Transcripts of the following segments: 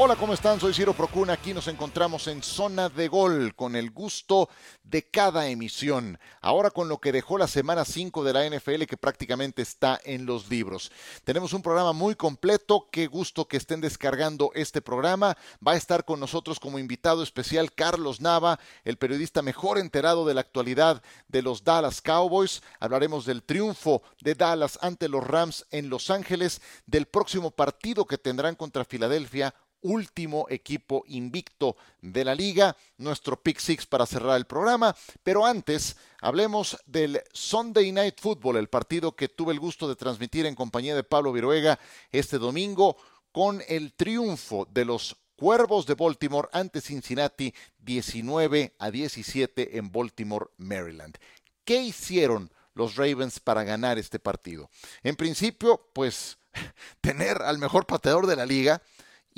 Hola, ¿cómo están? Soy Ciro Procuna. Aquí nos encontramos en Zona de Gol con el gusto de cada emisión. Ahora con lo que dejó la semana 5 de la NFL que prácticamente está en los libros. Tenemos un programa muy completo. Qué gusto que estén descargando este programa. Va a estar con nosotros como invitado especial Carlos Nava, el periodista mejor enterado de la actualidad de los Dallas Cowboys. Hablaremos del triunfo de Dallas ante los Rams en Los Ángeles, del próximo partido que tendrán contra Filadelfia último equipo invicto de la liga, nuestro pick six para cerrar el programa. Pero antes, hablemos del Sunday Night Football, el partido que tuve el gusto de transmitir en compañía de Pablo Viruega este domingo con el triunfo de los Cuervos de Baltimore ante Cincinnati 19 a 17 en Baltimore, Maryland. ¿Qué hicieron los Ravens para ganar este partido? En principio, pues tener al mejor pateador de la liga,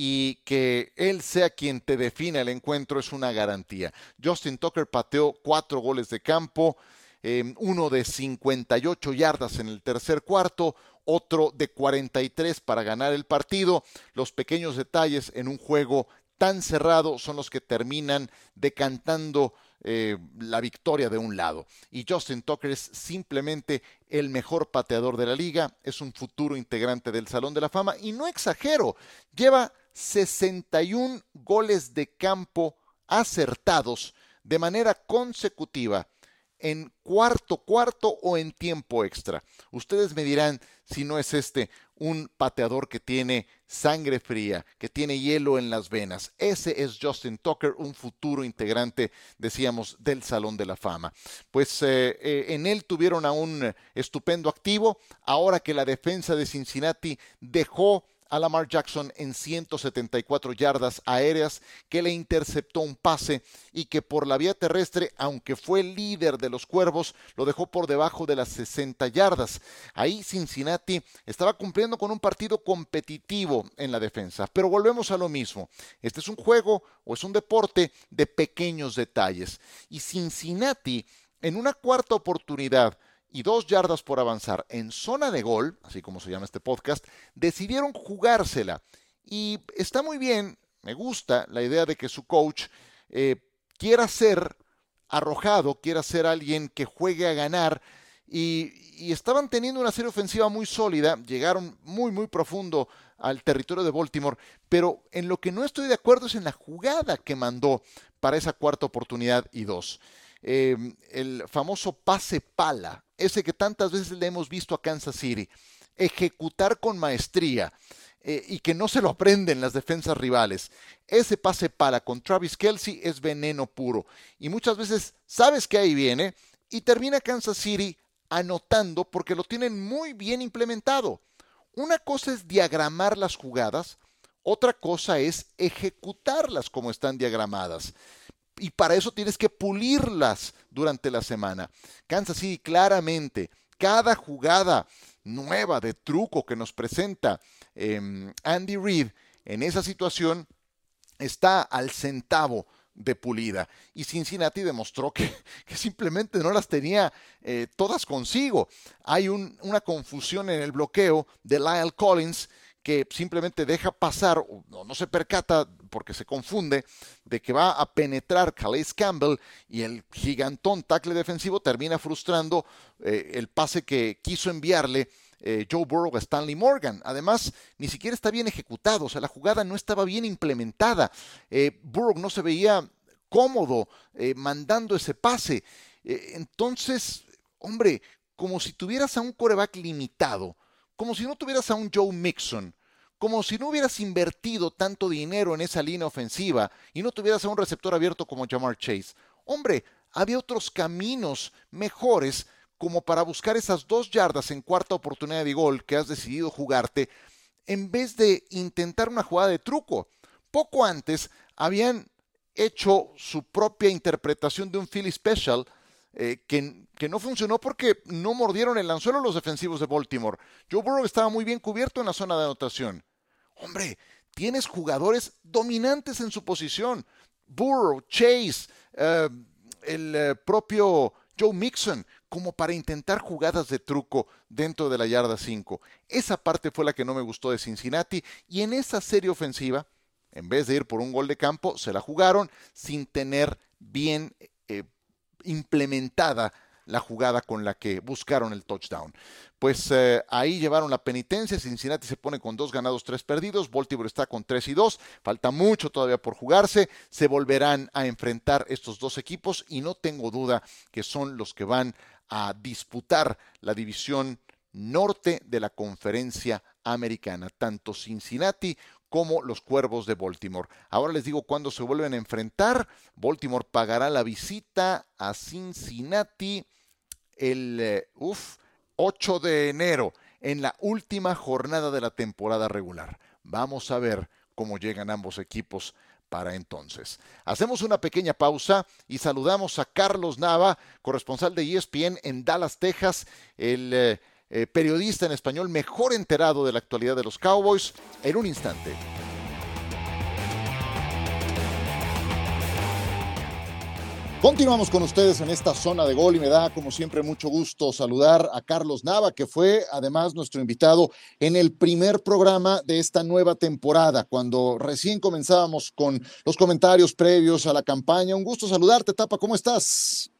y que él sea quien te defina el encuentro es una garantía. Justin Tucker pateó cuatro goles de campo, em, uno de 58 yardas en el tercer cuarto, otro de 43 para ganar el partido. Los pequeños detalles en un juego tan cerrado son los que terminan decantando eh, la victoria de un lado. Y Justin Tucker es simplemente el mejor pateador de la liga, es un futuro integrante del Salón de la Fama y no exagero, lleva 61 goles de campo acertados de manera consecutiva en cuarto cuarto o en tiempo extra. Ustedes me dirán si no es este un pateador que tiene sangre fría, que tiene hielo en las venas. Ese es Justin Tucker, un futuro integrante, decíamos, del Salón de la Fama. Pues eh, eh, en él tuvieron a un estupendo activo, ahora que la defensa de Cincinnati dejó a Lamar Jackson en 174 yardas aéreas, que le interceptó un pase y que por la vía terrestre, aunque fue líder de los cuervos, lo dejó por debajo de las 60 yardas. Ahí Cincinnati estaba cumpliendo con un partido competitivo en la defensa. Pero volvemos a lo mismo. Este es un juego o es un deporte de pequeños detalles. Y Cincinnati, en una cuarta oportunidad, y dos yardas por avanzar en zona de gol, así como se llama este podcast, decidieron jugársela. Y está muy bien, me gusta la idea de que su coach eh, quiera ser arrojado, quiera ser alguien que juegue a ganar. Y, estaban teniendo una serie ofensiva muy sólida, llegaron muy, muy profundo al territorio de Baltimore, pero en lo que no estoy de acuerdo es en la jugada que mandó para esa cuarta oportunidad y dos. Em, el famoso pase pala, ese que tantas veces le hemos visto a Kansas City, ejecutar con maestría eh, y que no se lo aprenden las defensas rivales. Ese pase pala con Travis Kelsey es veneno puro y muchas veces sabes que ahí viene y termina Kansas City anotando porque lo tienen muy bien implementado. Una cosa es diagramar las jugadas, otra cosa es ejecutarlas como están diagramadas y para eso tienes que pulirlas durante la semana. Kansas City claramente, cada jugada nueva de truco que nos presenta em, Andy Reid en esa situación está al centavo de pulida. Y Cincinnati demostró que, simplemente no las tenía eh, todas consigo. Hay una confusión en el bloqueo de Lyle Collins que simplemente deja pasar, no, no se percata porque se confunde, de que va a penetrar Calais Campbell y el gigantón tackle defensivo termina frustrando eh, el pase que quiso enviarle eh, Joe Burrow a Stanley Morgan. Además, ni siquiera está bien ejecutado, o sea, la jugada no estaba bien implementada. Eh, Burrow no se veía cómodo mandando ese pase. entonces, hombre, como si tuvieras a un coreback limitado, como si no tuvieras a un Joe Mixon, como si no hubieras invertido tanto dinero en esa línea ofensiva y no tuvieras a un receptor abierto como Jamar Chase. Hombre, había otros caminos mejores como para buscar esas dos yardas en cuarta oportunidad de gol que has decidido jugarte en vez de intentar una jugada de truco. Poco antes habían hecho su propia interpretación de un Philly Special eh, que, que, no funcionó porque no mordieron el anzuelo los defensivos de Baltimore. Joe Burrow estaba muy bien cubierto en la zona de anotación. Hombre, tienes jugadores dominantes en su posición. Burrow, Chase, eh, el eh, propio Joe Mixon, como para intentar jugadas de truco dentro de la yarda 5. Esa parte fue la que no me gustó de Cincinnati y en esa serie ofensiva En vez de ir por un gol de campo, se la jugaron sin tener bien eh, implementada la jugada con la que buscaron el touchdown. Pues eh, ahí llevaron la penitencia, Cincinnati se pone con dos ganados, tres perdidos, Baltimore está con tres y dos, falta mucho todavía por jugarse, se volverán a enfrentar estos dos equipos y no tengo duda que son los que van a disputar la división norte de la conferencia americana, tanto Cincinnati como los Cuervos de Baltimore. Ahora les digo cuándo se vuelven a enfrentar. Baltimore pagará la visita a Cincinnati el 8 eh, de enero, en la última jornada de la temporada regular. Vamos a ver cómo llegan ambos equipos para entonces. Hacemos una pequeña pausa y saludamos a Carlos Nava, corresponsal de ESPN en Dallas, Texas, el eh, eh, periodista en español mejor enterado de la actualidad de los Cowboys, en un instante. Continuamos con ustedes en esta zona de gol y me da como siempre mucho gusto saludar a Carlos Nava, que fue además nuestro invitado en el primer programa de esta nueva temporada, cuando recién comenzábamos con los comentarios previos a la campaña. Un gusto saludarte, Tapa, ¿cómo estás?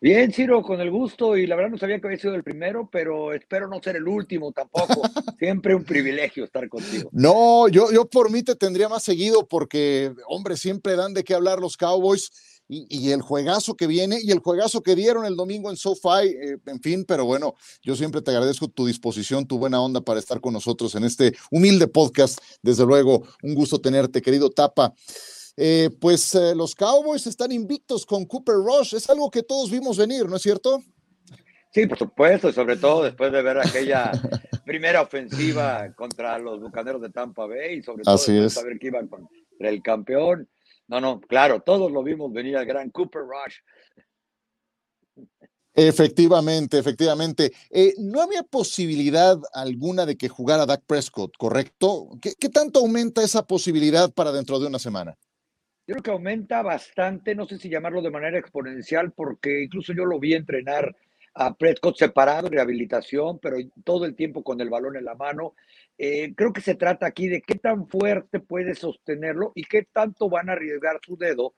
Bien, Ciro, con el gusto y la verdad no sabía que había sido el primero, pero espero no ser el último tampoco. siempre un privilegio estar contigo. No, yo, yo por mí te tendría más seguido porque, hombre, siempre dan de qué hablar los Cowboys y, el juegazo que viene y el juegazo que dieron el domingo en SoFi, eh, en fin, pero bueno, yo siempre te agradezco tu disposición, tu buena onda para estar con nosotros en este humilde podcast. Desde luego, un gusto tenerte, querido Tapa. Eh, pues eh, los Cowboys están invictos con Cooper Rush, es algo que todos vimos venir, ¿no es cierto? Sí, por supuesto, sobre todo después de ver aquella primera ofensiva contra los Bucaneros de Tampa Bay y sobre todo Así saber que iban contra el campeón. No, no, claro, todos lo vimos venir al gran Cooper Rush. Efectivamente, efectivamente. Eh, no había posibilidad alguna de que jugara Dak Prescott, ¿correcto? ¿Qué, tanto aumenta esa posibilidad para dentro de una semana? Yo creo que aumenta bastante, no sé si llamarlo de manera exponencial, porque incluso yo lo vi entrenar a Prescott separado, rehabilitación, pero todo el tiempo con el balón en la mano. Eh, creo que se trata aquí de qué tan fuerte puede sostenerlo y qué tanto van a arriesgar su dedo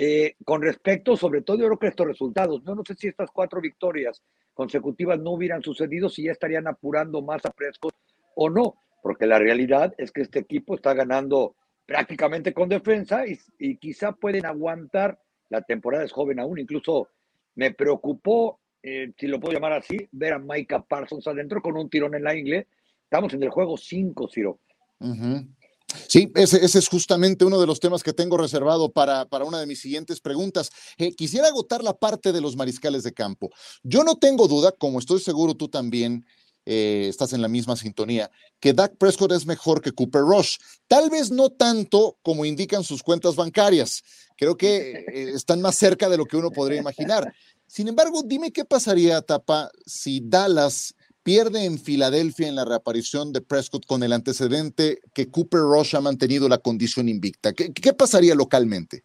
eh, con respecto, sobre todo, yo creo que estos resultados. Yo no sé si estas cuatro victorias consecutivas no hubieran sucedido, si ya estarían apurando más a Prescott o no, porque la realidad es que este equipo está ganando prácticamente con defensa y, quizá pueden aguantar. La temporada es joven aún, incluso me preocupó, eh, si lo puedo llamar así, ver a Micah Parsons adentro con un tirón en la ingle Estamos en el juego 5, Ciro. Sí, ese, es justamente uno de los temas que tengo reservado para, para una de mis siguientes preguntas. Eh, quisiera agotar la parte de los mariscales de campo. Yo no tengo duda, como estoy seguro tú también, eh, estás en la misma sintonía, que Dak Prescott es mejor que Cooper Rush. Tal vez no tanto como indican sus cuentas bancarias. Creo que están más cerca de lo que uno podría imaginar. Sin embargo, dime qué pasaría, Tapa, si Dallas pierde en Filadelfia en la reaparición de Prescott con el antecedente que Cooper Rush ha mantenido la condición invicta. ¿Qué, pasaría localmente?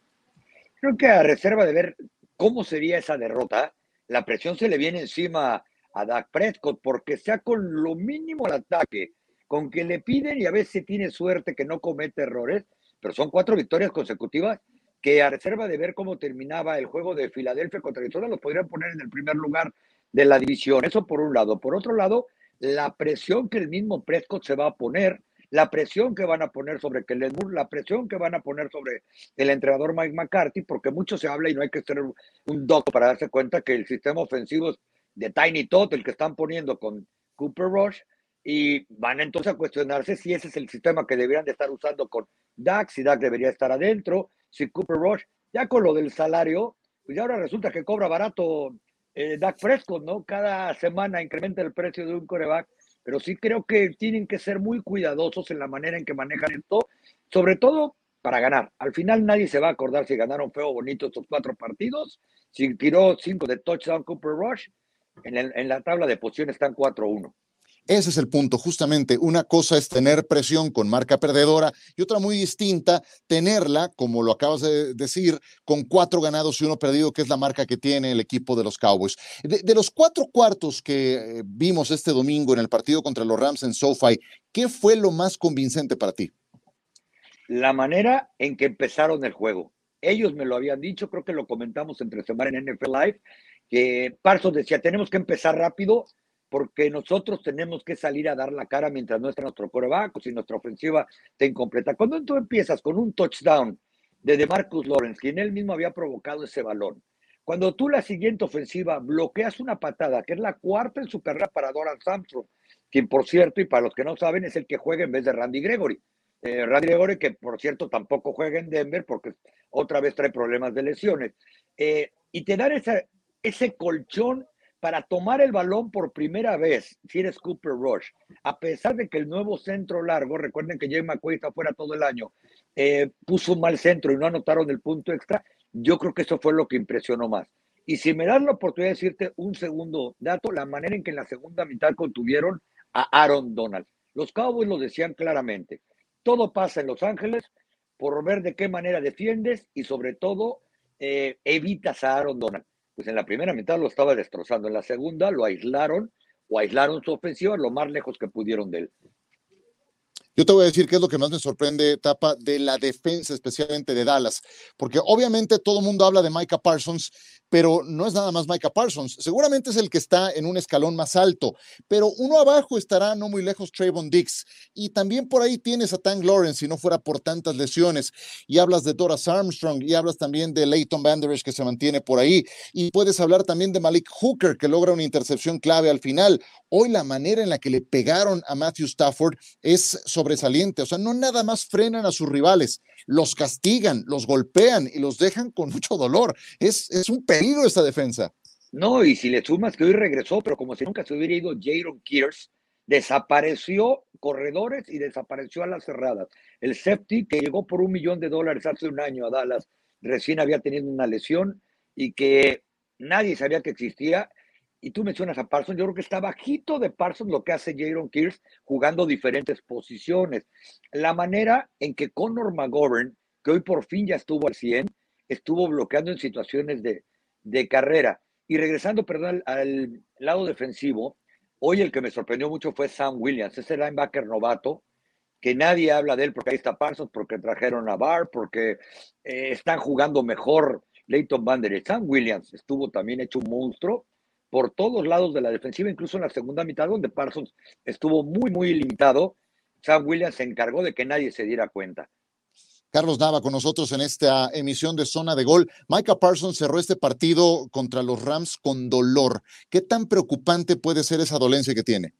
Creo que a reserva de ver cómo sería esa derrota, la presión se le viene encima a Dak Prescott porque sea con lo mínimo al ataque, con que le piden y a veces tiene suerte que no comete errores, pero son cuatro victorias consecutivas que a reserva de ver cómo terminaba el juego de Filadelfia contra Arizona, los podrían poner en el primer lugar de la división. Eso por un lado. Por otro lado, la presión que el mismo Prescott se va a poner, la presión que van a poner sobre Kellen Moore, la presión que van a poner sobre el entrenador Mike McCarthy, porque mucho se habla y no hay que ser un doco para darse cuenta que el sistema ofensivo de Tiny Todd, el que están poniendo con Cooper Rush, y van entonces a cuestionarse si ese es el sistema que deberían de estar usando con Dak, si Dak debería estar adentro, si Cooper Rush, ya con lo del salario, pues ahora resulta que cobra barato eh, Dak Prescott, ¿no? Cada semana incrementa el precio de un coreback, pero sí creo que tienen que ser muy cuidadosos en la manera en que manejan esto, sobre todo para ganar. Al final nadie se va a acordar si ganaron feo o bonito estos cuatro partidos, si tiró cinco de touchdown Cooper Rush, en, en la tabla de posiciones están 4-1. Ese es el punto, justamente. Una cosa es tener presión con marca perdedora y otra muy distinta, tenerla, como lo acabas de decir, con cuatro ganados y uno perdido, que es la marca que tiene el equipo de los Cowboys. De, los cuatro cuartos que eh, vimos este domingo en el partido contra los Rams en SoFi, ¿qué fue lo más convincente para ti? La manera en que empezaron el juego. Ellos me lo habían dicho, creo que lo comentamos entre semana en NFL Live, que Parsons decía, tenemos que empezar rápido porque nosotros tenemos que salir a dar la cara mientras no está nuestro coreback si nuestra ofensiva está incompleta. Cuando tú empiezas con un touchdown de DeMarcus Lawrence, quien él mismo había provocado ese balón, cuando tú la siguiente ofensiva bloqueas una patada, que es la cuarta en su carrera para Donald Samson, quien por cierto, y para los que no saben, es el que juega en vez de Randy Gregory. Eh, Randy Gregory, que por cierto tampoco juega en Denver porque otra vez trae problemas de lesiones. Eh, y te dan esa, ese colchón para tomar el balón por primera vez, si eres Cooper Rush, a pesar de que el nuevo centro largo, recuerden que Jay McQuaid está fuera todo el año, eh, puso un mal centro y no anotaron el punto extra, yo creo que eso fue lo que impresionó más. Y si me das la oportunidad de decirte un segundo dato, la manera en que en la segunda mitad contuvieron a Aaron Donald. Los Cowboys lo decían claramente. Todo pasa en Los Ángeles por ver de qué manera defiendes y sobre todo eh, evitas a Aaron Donald pues en la primera mitad lo estaba destrozando, en la segunda lo aislaron o aislaron su ofensiva lo más lejos que pudieron de él. Yo te voy a decir qué es lo que más me sorprende, Tapa, de la defensa, especialmente de Dallas, porque obviamente todo el mundo habla de Micah Parsons, pero no es nada más Micah Parsons. Seguramente es el que está en un escalón más alto, pero uno abajo estará no muy lejos Trayvon Dix. Y también por ahí tienes a Tank Lawrence, si no fuera por tantas lesiones. Y hablas de Doras Armstrong, y hablas también de Leighton Vanderich, que se mantiene por ahí. Y puedes hablar también de Malik Hooker, que logra una intercepción clave al final. Hoy la manera en la que le pegaron a Matthew Stafford es sobresaliente. O sea, no nada más frenan a sus rivales, los castigan, los golpean y los dejan con mucho dolor. Es, es un peligro esta defensa. No, y si le sumas que hoy regresó, pero como si nunca se hubiera ido Jaron Kears, desapareció corredores y desapareció a las cerradas. El safety que llegó por un millón de dólares hace un año a Dallas, recién había tenido una lesión y que nadie sabía que existía y tú mencionas a Parsons, yo creo que está bajito de Parsons lo que hace Jaron Kears jugando diferentes posiciones. La manera en que Conor McGovern, que hoy por fin ya estuvo al 100, estuvo bloqueando en situaciones de, carrera. Y regresando, perdón, al, lado defensivo, hoy el que me sorprendió mucho fue Sam Williams, ese linebacker novato, que nadie habla de él porque ahí está Parsons, porque trajeron a Barr, porque eh, están jugando mejor Leighton Vander. Sam Williams estuvo también hecho un monstruo por todos lados de la defensiva, incluso en la segunda mitad, donde Parsons estuvo muy, muy limitado. Sam Williams se encargó de que nadie se diera cuenta. Carlos Nava con nosotros en esta emisión de Zona de Gol. Micah Parsons cerró este partido contra los Rams con dolor. ¿Qué tan preocupante puede ser esa dolencia que tiene?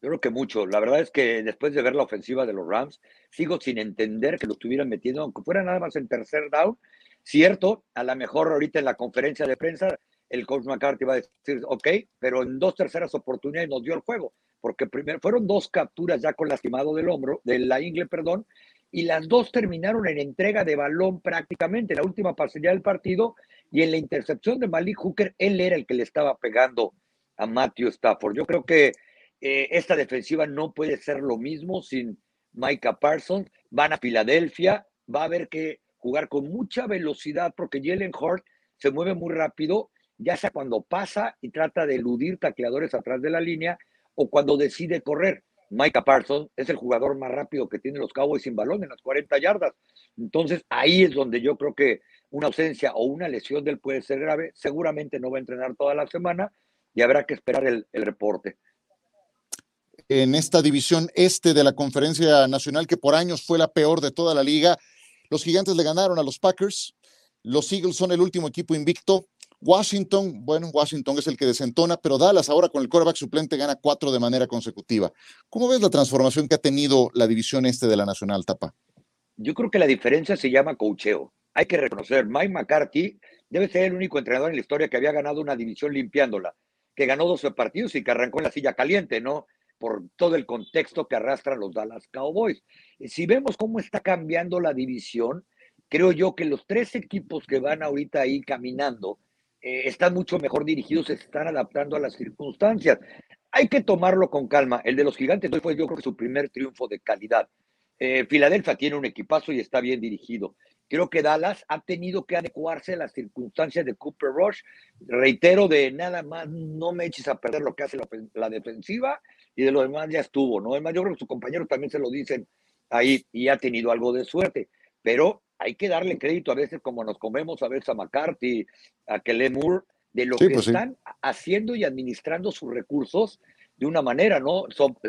Yo creo que mucho. La verdad es que después de ver la ofensiva de los Rams, sigo sin entender que lo estuvieran metiendo, aunque fuera nada más en tercer down. Cierto, a lo mejor ahorita en la conferencia de prensa el coach McCarthy va a decir, ok, pero en dos terceras oportunidades nos dio el juego, porque primero fueron dos capturas ya con lastimado del hombro, de la ingle, perdón, y las dos terminaron en entrega de balón prácticamente, la última pasilla del partido, y en la intercepción de Malik Hooker, él era el que le estaba pegando a Matthew Stafford. Yo creo que eh, esta defensiva no puede ser lo mismo sin Micah Parsons. Van a Filadelfia, va a haber que jugar con mucha velocidad porque Jalen Hurt se mueve muy rápido ya sea cuando pasa y trata de eludir tacleadores atrás de la línea o cuando decide correr. Micah Parsons es el jugador más rápido que tiene los Cowboys sin balón en las 40 yardas. Entonces ahí es donde yo creo que una ausencia o una lesión del puede ser grave. Seguramente no va a entrenar toda la semana y habrá que esperar el, el reporte. En esta división este de la Conferencia Nacional, que por años fue la peor de toda la liga, los gigantes le ganaron a los Packers. Los Eagles son el último equipo invicto. Washington, bueno, Washington es el que desentona, pero Dallas ahora con el quarterback suplente gana cuatro de manera consecutiva. ¿Cómo ves la transformación que ha tenido la división este de la Nacional, Tapa? Yo creo que la diferencia se llama cocheo. Hay que reconocer, Mike McCarthy debe ser el único entrenador en la historia que había ganado una división limpiándola, que ganó 12 partidos y que arrancó en la silla caliente, ¿no? Por todo el contexto que arrastran los Dallas Cowboys. Si vemos cómo está cambiando la división, creo yo que los tres equipos que van ahorita ahí caminando, eh, están mucho mejor dirigidos, se están adaptando a las circunstancias. Hay que tomarlo con calma. El de los gigantes hoy fue yo creo que su primer triunfo de calidad. Eh, Filadelfia tiene un equipazo y está bien dirigido. Creo que Dallas ha tenido que adecuarse a las circunstancias de Cooper Rush. Reitero, de nada más no me eches a perder lo que hace la, defensiva y de lo demás ya estuvo, ¿no? Además, yo creo que sus compañeros también se lo dicen ahí y ha tenido algo de suerte, pero hay que darle crédito a veces como nos comemos a veces a McCarthy, a Kelly Moore, de lo que pues están haciendo y administrando sus recursos de una manera, ¿no?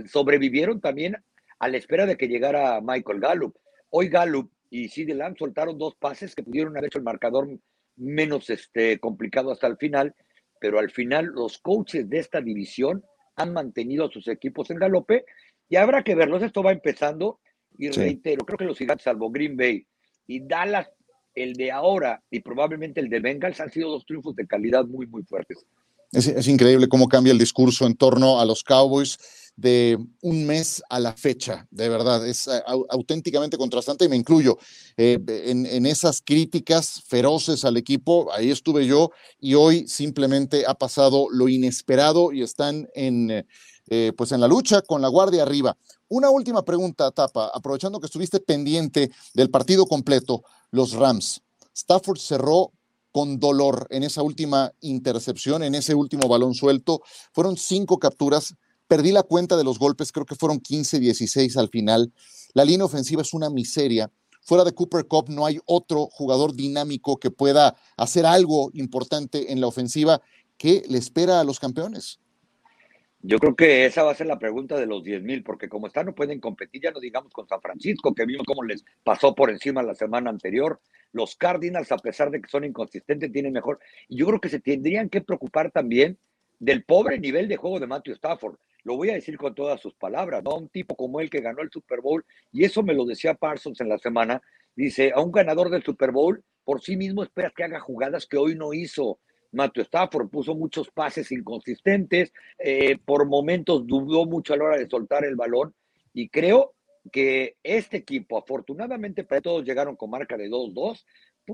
sobrevivieron también a la espera de que llegara Michael Gallup. Hoy Gallup y Sid Lamb soltaron dos pases que pudieron haber hecho el marcador menos este, complicado hasta el final, pero al final los coaches de esta división han mantenido a sus equipos en galope y habrá que verlos. Esto va empezando y reitero, creo que los gigantes, salvo Green Bay y Dallas, el de ahora y probablemente el de Bengals han sido dos triunfos de calidad muy, muy fuertes. Es, increíble cómo cambia el discurso en torno a los Cowboys de un mes a la fecha, de verdad, es eh, auténticamente contrastante y me incluyo eh, en, esas críticas feroces al equipo, ahí estuve yo y hoy simplemente ha pasado lo inesperado y están en, eh, pues en la lucha con la guardia arriba. Una última pregunta, Tapa, aprovechando que estuviste pendiente del partido completo, los Rams. Stafford cerró con dolor en esa última intercepción, en ese último balón suelto. Fueron cinco capturas. Perdí la cuenta de los golpes, creo que fueron 15, 16 al final. La línea ofensiva es una miseria. Fuera de Cooper Cup no hay otro jugador dinámico que pueda hacer algo importante en la ofensiva. ¿Qué le espera a los campeones? Yo creo que esa va a ser la pregunta de los 10 mil, porque como están no pueden competir, ya no digamos con San Francisco, que vimos cómo les pasó por encima la semana anterior. Los Cardinals, a pesar de que son inconsistentes, tienen mejor. Y yo creo que se tendrían que preocupar también del pobre nivel de juego de Matthew Stafford. Lo voy a decir con todas sus palabras, ¿no? Un tipo como él que ganó el Super Bowl, y eso me lo decía Parsons en la semana, dice, a un ganador del Super Bowl, por sí mismo esperas que haga jugadas que hoy no hizo Matthew Stafford puso muchos pases inconsistentes, eh, por momentos dudó mucho a la hora de soltar el balón y creo que este equipo, afortunadamente para todos llegaron con marca de 2-2,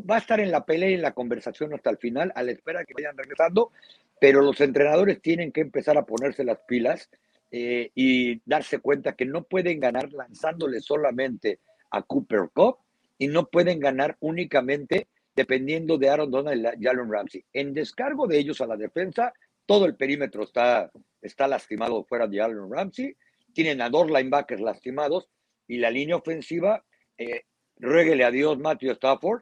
va a estar en la pelea y en la conversación hasta el final, a la espera que vayan regresando, pero los entrenadores tienen que empezar a ponerse las pilas eh, y darse cuenta que no pueden ganar lanzándole solamente a Cooper Cup y no pueden ganar únicamente dependiendo de Aaron Donald y Jalen Ramsey. En descargo de ellos a la defensa, todo el perímetro está, está lastimado fuera de Jalen Ramsey. Tienen a dos linebackers lastimados y la línea ofensiva, eh, rueguele a Dios Matthew Stafford,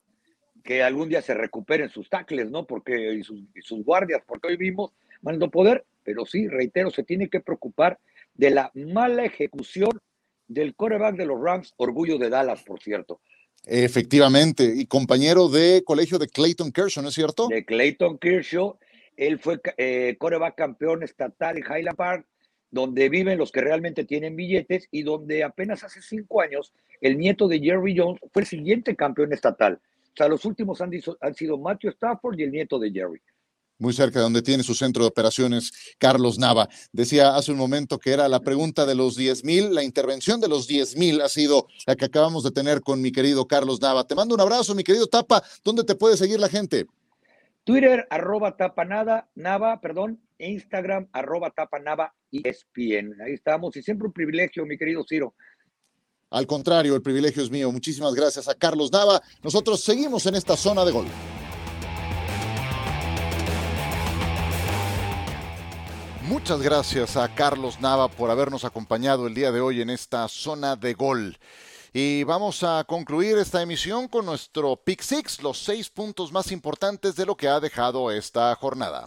que algún día se recuperen sus tackles, ¿no? Porque, y sus, guardias, porque hoy vimos mando poder, pero sí, reitero, se tiene que preocupar de la mala ejecución del coreback de los Rams, orgullo de Dallas, por cierto. Efectivamente, y compañero de colegio de Clayton Kershaw, ¿no es cierto? De Clayton Kershaw, él fue eh, coreback campeón estatal en Highland Park, donde viven los que realmente tienen billetes y donde apenas hace cinco años el nieto de Jerry Jones fue el siguiente campeón estatal. O sea, los últimos han, han sido Matthew Stafford y el nieto de Jerry muy cerca de donde tiene su centro de operaciones, Carlos Nava. Decía hace un momento que era la pregunta de los 10 mil, la intervención de los 10 mil ha sido la que acabamos de tener con mi querido Carlos Nava. Te mando un abrazo, mi querido Tapa. ¿Dónde te puede seguir la gente? Twitter, arroba tapanada, Nava, perdón, Instagram, arroba tapanava, ESPN. Ahí estamos y siempre un privilegio, mi querido Ciro. Al contrario, el privilegio es mío. Muchísimas gracias a Carlos Nava. Nosotros seguimos en esta zona de gol. Muchas gracias a Carlos Nava por habernos acompañado el día de hoy en esta zona de gol. Y vamos a concluir esta emisión con nuestro Pick Six, los seis puntos más importantes de lo que ha dejado esta jornada.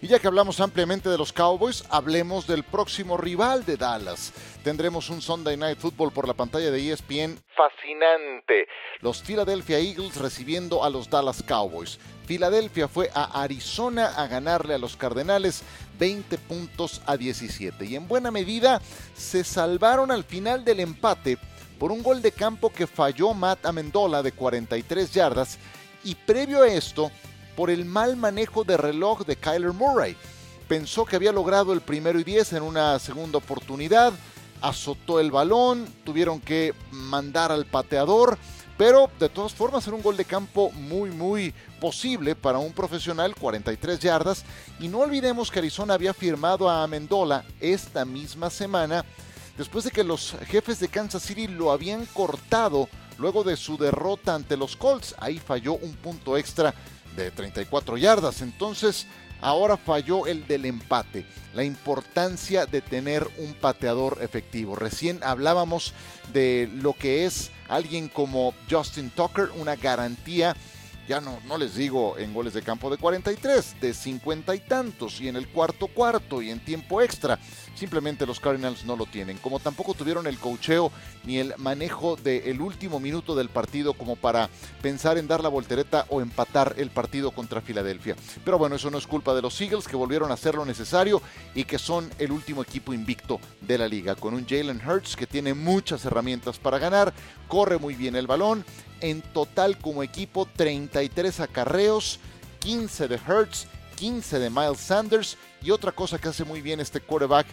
Y ya que hablamos ampliamente de los Cowboys, hablemos del próximo rival de Dallas. Tendremos un Sunday Night Football por la pantalla de ESPN fascinante. Los Philadelphia Eagles recibiendo a los Dallas Cowboys. Filadelfia fue a Arizona a ganarle a los Cardenales 20 puntos a 17 y en buena medida se salvaron al final del empate por un gol de campo que falló Matt Amendola de 43 yardas y previo a esto por el mal manejo de reloj de Kyler Murray. Pensó que había logrado el primero y 10 en una segunda oportunidad, azotó el balón, tuvieron que mandar al pateador pero de todas formas era un gol de campo muy, muy posible para un profesional, 43 yardas. Y no olvidemos que Arizona había firmado a Amendola esta misma semana, después de que los jefes de Kansas City lo habían cortado luego de su derrota ante los Colts. Ahí falló un punto extra de 34 yardas. Entonces, ahora falló el del empate, la importancia de tener un pateador efectivo. Recién hablábamos de lo que es alguien como Justin Tucker, una garantía ya no, no les digo en goles de campo de 43, de 50 y tantos, y en el cuarto cuarto y en tiempo extra. Simplemente los Cardinals no lo tienen, como tampoco tuvieron el cocheo ni el manejo del último minuto del partido como para pensar en dar la voltereta o empatar el partido contra Filadelfia. Pero bueno, eso no es culpa de los Eagles que volvieron a hacer lo necesario y que son el último equipo invicto de la liga, con un Jalen Hurts que tiene muchas herramientas para ganar, corre muy bien el balón, en total como equipo 33 acarreos, 15 de Hertz, 15 de Miles Sanders y otra cosa que hace muy bien este quarterback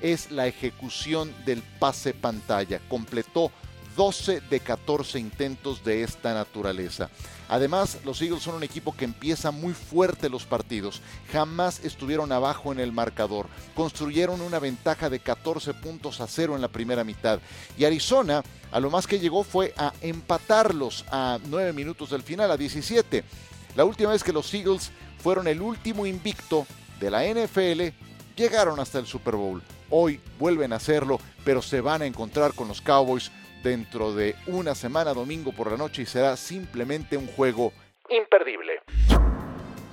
es la ejecución del pase pantalla. Completó 12 de 14 intentos de esta naturaleza. Además, los Eagles son un equipo que empieza muy fuerte los partidos. Jamás estuvieron abajo en el marcador. Construyeron una ventaja de 14 puntos a cero en la primera mitad. Y Arizona, a lo más que llegó fue a empatarlos a 9 minutos del final, a 17. La última vez que los Eagles fueron el último invicto de la NFL, llegaron hasta el Super Bowl. Hoy vuelven a hacerlo, pero se van a encontrar con los Cowboys dentro de una semana, domingo por la noche, y será simplemente un juego imperdible.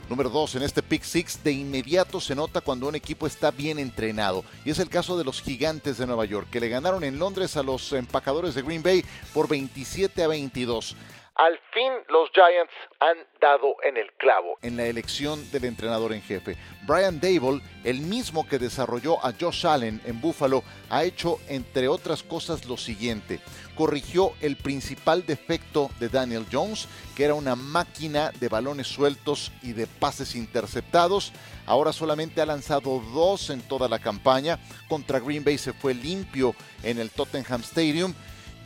Número 2, en este Pick Six de inmediato se nota cuando un equipo está bien entrenado. Y es el caso de los Gigantes de Nueva York, que le ganaron en Londres a los empacadores de Green Bay por 27 a 22. Al fin los Giants han dado en el clavo en la elección del entrenador en jefe. Brian Dable, el mismo que desarrolló a Josh Allen en Buffalo, ha hecho entre otras cosas lo siguiente. Corrigió el principal defecto de Daniel Jones, que era una máquina de balones sueltos y de pases interceptados. Ahora solamente ha lanzado dos en toda la campaña. Contra Green Bay se fue limpio en el Tottenham Stadium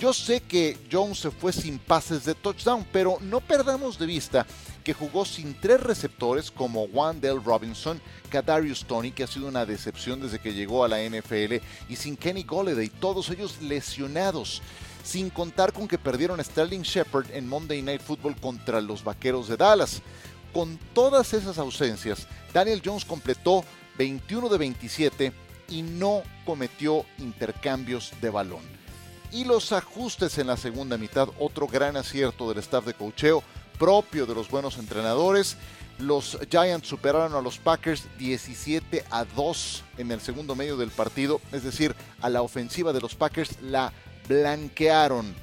yo sé que Jones se fue sin pases de touchdown, pero no perdamos de vista que jugó sin tres receptores como Wandell Robinson, Kadarius Tony, que ha sido una decepción desde que llegó a la NFL, y sin Kenny Golladay, todos ellos lesionados. Sin contar con que perdieron a Sterling Shepard en Monday Night Football contra los Vaqueros de Dallas. Con todas esas ausencias, Daniel Jones completó 21 de 27 y no cometió intercambios de balón y los ajustes en la segunda mitad, otro gran acierto del staff de cocheo propio de los buenos entrenadores. Los Giants superaron a los Packers 17 a 2 en el segundo medio del partido, es decir, a la ofensiva de los Packers la blanquearon.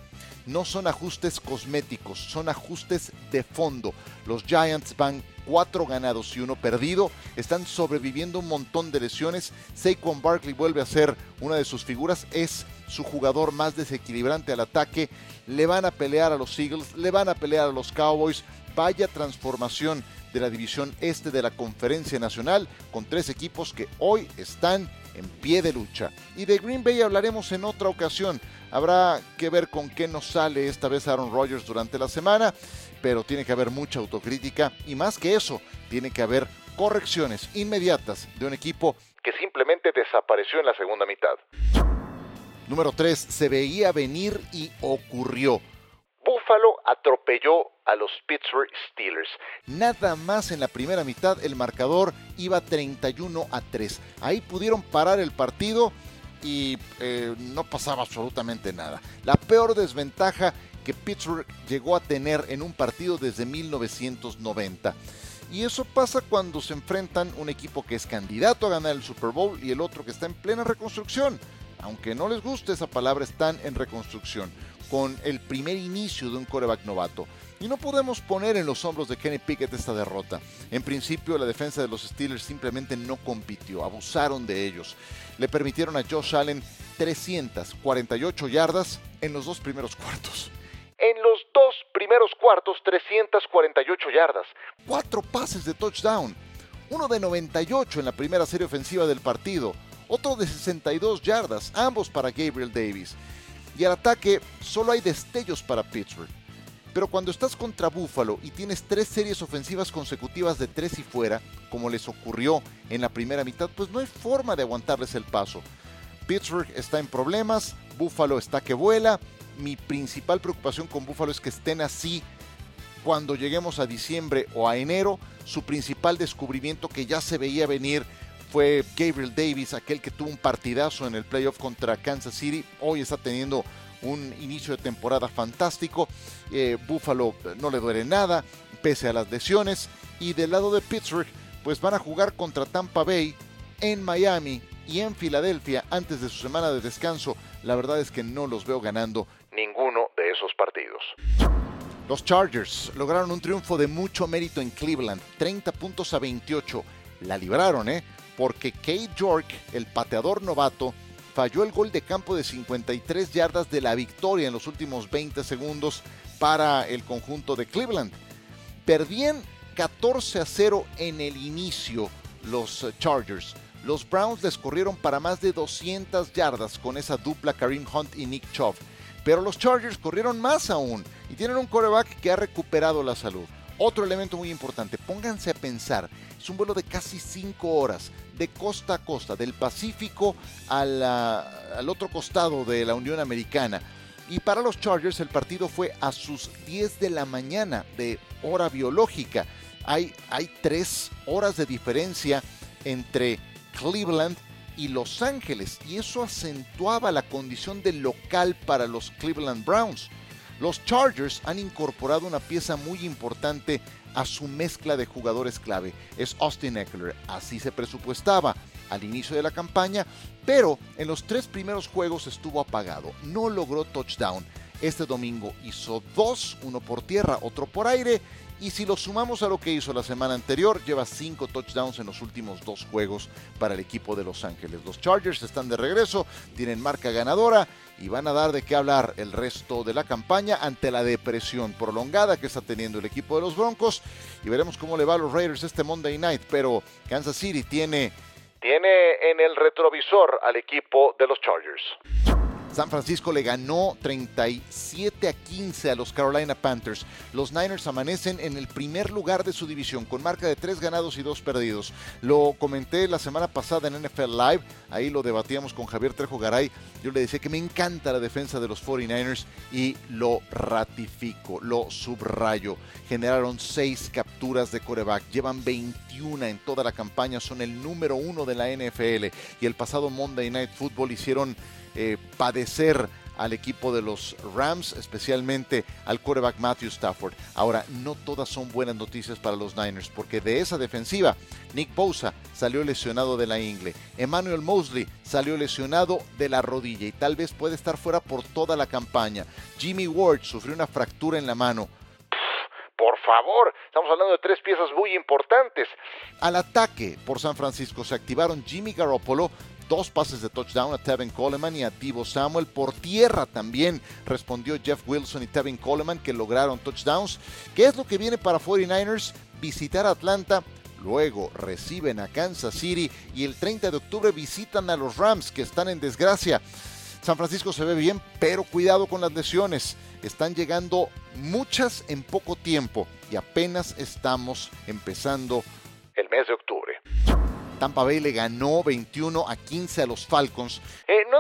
No son ajustes cosméticos, son ajustes de fondo. Los Giants van cuatro ganados y uno perdido. Están sobreviviendo un montón de lesiones. Saquon Barkley vuelve a ser una de sus figuras. Es su jugador más desequilibrante al ataque. Le van a pelear a los Eagles, le van a pelear a los Cowboys. Vaya transformación de la división este de la Conferencia Nacional con tres equipos que hoy están en pie de lucha. Y de Green Bay hablaremos en otra ocasión. Habrá que ver con qué nos sale esta vez Aaron Rodgers durante la semana, pero tiene que haber mucha autocrítica y más que eso, tiene que haber correcciones inmediatas de un equipo que simplemente desapareció en la segunda mitad. Número 3. Se veía venir y ocurrió. Buffalo atropelló a los Pittsburgh Steelers. Nada más en la primera mitad el marcador iba 31 a 3. Ahí pudieron parar el partido y eh, no pasaba absolutamente nada. La peor desventaja que Pittsburgh llegó a tener en un partido desde 1990. Y eso pasa cuando se enfrentan un equipo que es candidato a ganar el Super Bowl y el otro que está en plena reconstrucción aunque no les guste esa palabra, están en reconstrucción, con el primer inicio de un coreback novato. Y no podemos poner en los hombros de Kenny Pickett esta derrota. En principio, la defensa de los Steelers simplemente no compitió, abusaron de ellos. Le permitieron a Josh Allen 348 yardas en los dos primeros cuartos. En los dos primeros cuartos, 348 yardas. Cuatro pases de touchdown. Uno de 98 en la primera serie ofensiva del partido otro de 62 yardas, ambos para Gabriel Davis. Y al ataque solo hay destellos para Pittsburgh. Pero cuando estás contra Buffalo y tienes tres series ofensivas consecutivas de tres y fuera, como les ocurrió en la primera mitad, pues no hay forma de aguantarles el paso. Pittsburgh está en problemas, Buffalo está que vuela. Mi principal preocupación con Buffalo es que estén así cuando lleguemos a diciembre o a enero, su principal descubrimiento que ya se veía venir fue Gabriel Davis, aquel que tuvo un partidazo en el playoff contra Kansas City. Hoy está teniendo un inicio de temporada fantástico. Eh, Buffalo no le duele nada, pese a las lesiones. Y del lado de Pittsburgh, pues van a jugar contra Tampa Bay en Miami y en Filadelfia antes de su semana de descanso. La verdad es que no los veo ganando ninguno de esos partidos. Los Chargers lograron un triunfo de mucho mérito en Cleveland, 30 puntos a 28. La libraron, ¿eh? Porque Kate York, el pateador novato, falló el gol de campo de 53 yardas de la victoria en los últimos 20 segundos para el conjunto de Cleveland. Perdían 14 a 0 en el inicio los Chargers. Los Browns les corrieron para más de 200 yardas con esa dupla Kareem Hunt y Nick Chubb. Pero los Chargers corrieron más aún y tienen un quarterback que ha recuperado la salud. Otro elemento muy importante, pónganse a pensar, es un vuelo de casi 5 horas, de costa a costa, del Pacífico al, al otro costado de la Unión Americana. Y para los Chargers el partido fue a sus 10 de la mañana de hora biológica. Hay, hay tres horas de diferencia entre Cleveland y Los Ángeles y eso acentuaba la condición de local para los Cleveland Browns. Los Chargers han incorporado una pieza muy importante a su mezcla de jugadores clave. Es Austin Eckler, así se presupuestaba al inicio de la campaña, pero en los tres primeros juegos estuvo apagado, no logró touchdown. Este domingo hizo dos, uno por tierra, otro por aire, y si lo sumamos a lo que hizo la semana anterior, lleva cinco touchdowns en los últimos dos juegos para el equipo de Los Ángeles. Los Chargers están de regreso, tienen marca ganadora y van a dar de qué hablar el resto de la campaña ante la depresión prolongada que está teniendo el equipo de los Broncos. Y veremos cómo le va a los Raiders este Monday Night, pero Kansas City tiene, tiene en el retrovisor al equipo de los Chargers. San Francisco le ganó 37 a 15 a los Carolina Panthers. Los Niners amanecen en el primer lugar de su división con marca de 3 ganados y 2 perdidos. Lo comenté la semana pasada en NFL Live, ahí lo debatíamos con Javier Trejo Garay. Yo le decía que me encanta la defensa de los 49ers y lo ratifico, lo subrayo. Generaron 6 capturas de coreback, llevan 21 en toda la campaña, son el número uno de la NFL y el pasado Monday Night Football hicieron eh, padecer al equipo de los Rams, especialmente al quarterback Matthew Stafford. Ahora, no todas son buenas noticias para los Niners, porque de esa defensiva, Nick Bosa salió lesionado de la ingle, Emmanuel Mosley salió lesionado de la rodilla y tal vez puede estar fuera por toda la campaña. Jimmy Ward sufrió una fractura en la mano. Por favor, estamos hablando de tres piezas muy importantes. Al ataque por San Francisco se activaron Jimmy Garoppolo, dos pases de touchdown a Tevin Coleman y a Divo Samuel. Por tierra también respondió Jeff Wilson y Tevin Coleman que lograron touchdowns. ¿Qué es lo que viene para 49ers? Visitar Atlanta. Luego reciben a Kansas City y el 30 de octubre visitan a los Rams que están en desgracia. San Francisco se ve bien, pero cuidado con las lesiones. Están llegando muchas en poco tiempo y apenas estamos empezando el mes de octubre. Tampa Bay le ganó 21 a 15 a los Falcons.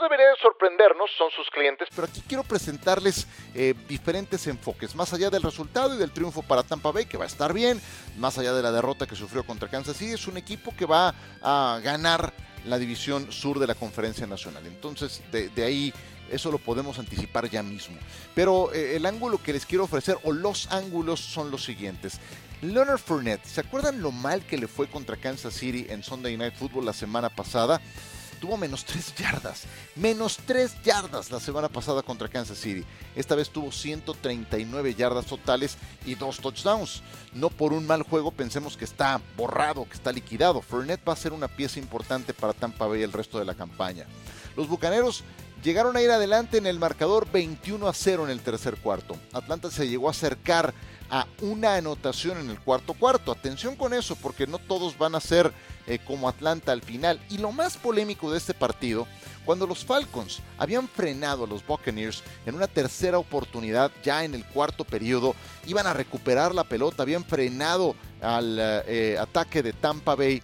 Debería sorprendernos, son sus clientes, pero aquí quiero presentarles eh, diferentes enfoques, más allá del resultado y del triunfo para Tampa Bay, que va a estar bien, más allá de la derrota que sufrió contra Kansas City, es un equipo que va a ganar la división sur de la conferencia nacional. Entonces, de, ahí eso lo podemos anticipar ya mismo. Pero eh, el ángulo que les quiero ofrecer, o los ángulos, son los siguientes. Leonard Fournette, ¿se acuerdan lo mal que le fue contra Kansas City en Sunday Night Football la semana pasada? Tuvo menos 3 yardas, menos 3 yardas la semana pasada contra Kansas City. Esta vez tuvo 139 yardas totales y 2 touchdowns. No por un mal juego pensemos que está borrado, que está liquidado. Fournette va a ser una pieza importante para Tampa Bay el resto de la campaña. Los Bucaneros llegaron a ir adelante en el marcador 21 a 0 en el tercer cuarto. Atlanta se llegó a acercar a una anotación en el cuarto cuarto. Atención con eso, porque no todos van a ser eh, como Atlanta al final. Y lo más polémico de este partido, cuando los Falcons habían frenado a los Buccaneers en una tercera oportunidad ya en el cuarto periodo, iban a recuperar la pelota, habían frenado al eh, ataque de Tampa Bay.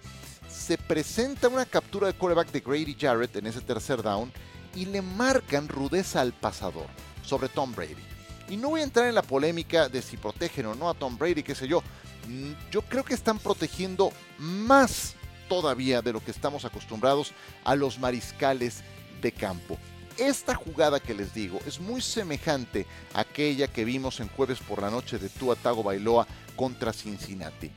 Se presenta una captura de quarterback de Grady Jarrett en ese tercer down y le marcan rudeza al pasador sobre Tom Brady. Y no voy a entrar en la polémica de si protegen o no a Tom Brady, qué sé yo. Mm, yo creo que están protegiendo más todavía de lo que estamos acostumbrados a los mariscales de campo. Esta jugada que les digo es muy semejante a aquella que vimos en jueves por la noche de Tua Tago Bailoa contra Cincinnati.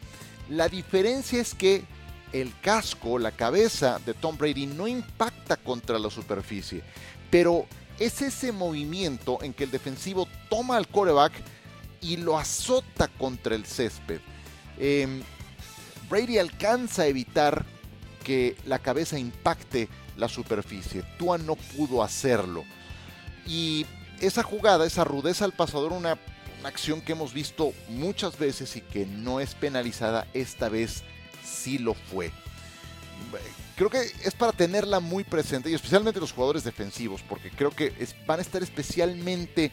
La diferencia es que el casco, la cabeza de Tom Brady no impacta contra la superficie, pero es ese movimiento en que el defensivo toma al coreback y lo azota contra el césped. Em, Brady alcanza a evitar que la cabeza impacte la superficie. Tua no pudo hacerlo. Y esa jugada, esa rudeza al pasador, una, acción que hemos visto muchas veces y que no es penalizada, esta vez sí lo fue. Creo que es para tenerla muy presente y especialmente los jugadores defensivos, porque creo que van a estar especialmente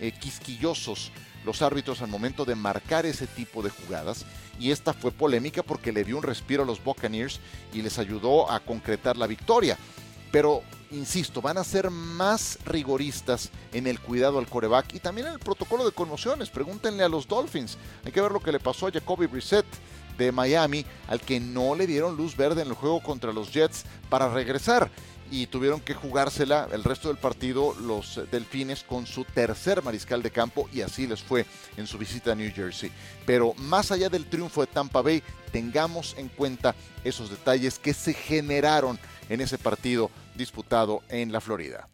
eh, quisquillosos los árbitros al momento de marcar ese tipo de jugadas. Y esta fue polémica porque le dio un respiro a los Buccaneers y les ayudó a concretar la victoria. Pero, insisto, van a ser más rigoristas en el cuidado al coreback y también en el protocolo de conmociones. Pregúntenle a los Dolphins. Hay que ver lo que le pasó a Jacoby Brissett de Miami, al que no le dieron luz verde en el juego contra los Jets para regresar y tuvieron que jugársela el resto del partido los Delfines con su tercer mariscal de campo y así les fue en su visita a New Jersey. Pero más allá del triunfo de Tampa Bay, tengamos en cuenta esos detalles que se generaron en ese partido disputado en la Florida.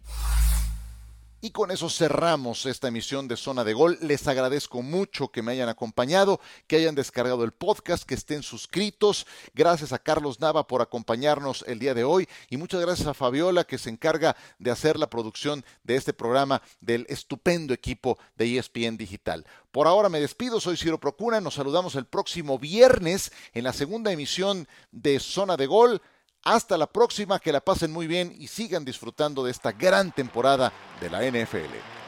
Y con eso cerramos esta emisión de Zona de Gol. Les agradezco mucho que me hayan acompañado, que hayan descargado el podcast, que estén suscritos. Gracias a Carlos Nava por acompañarnos el día de hoy y muchas gracias a Fabiola que se encarga de hacer la producción de este programa del estupendo equipo de ESPN Digital. Por ahora me despido, soy Ciro Procuna, nos saludamos el próximo viernes en la segunda emisión de Zona de Gol. Hasta la próxima, que la pasen muy bien y sigan disfrutando de esta gran temporada de la NFL.